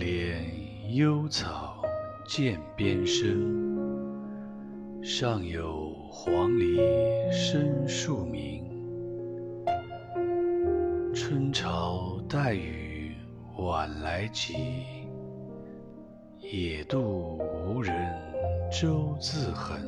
莲，幽草，涧边生。上有黄鹂，深树鸣。春潮带雨，晚来急。野渡无人，舟自横。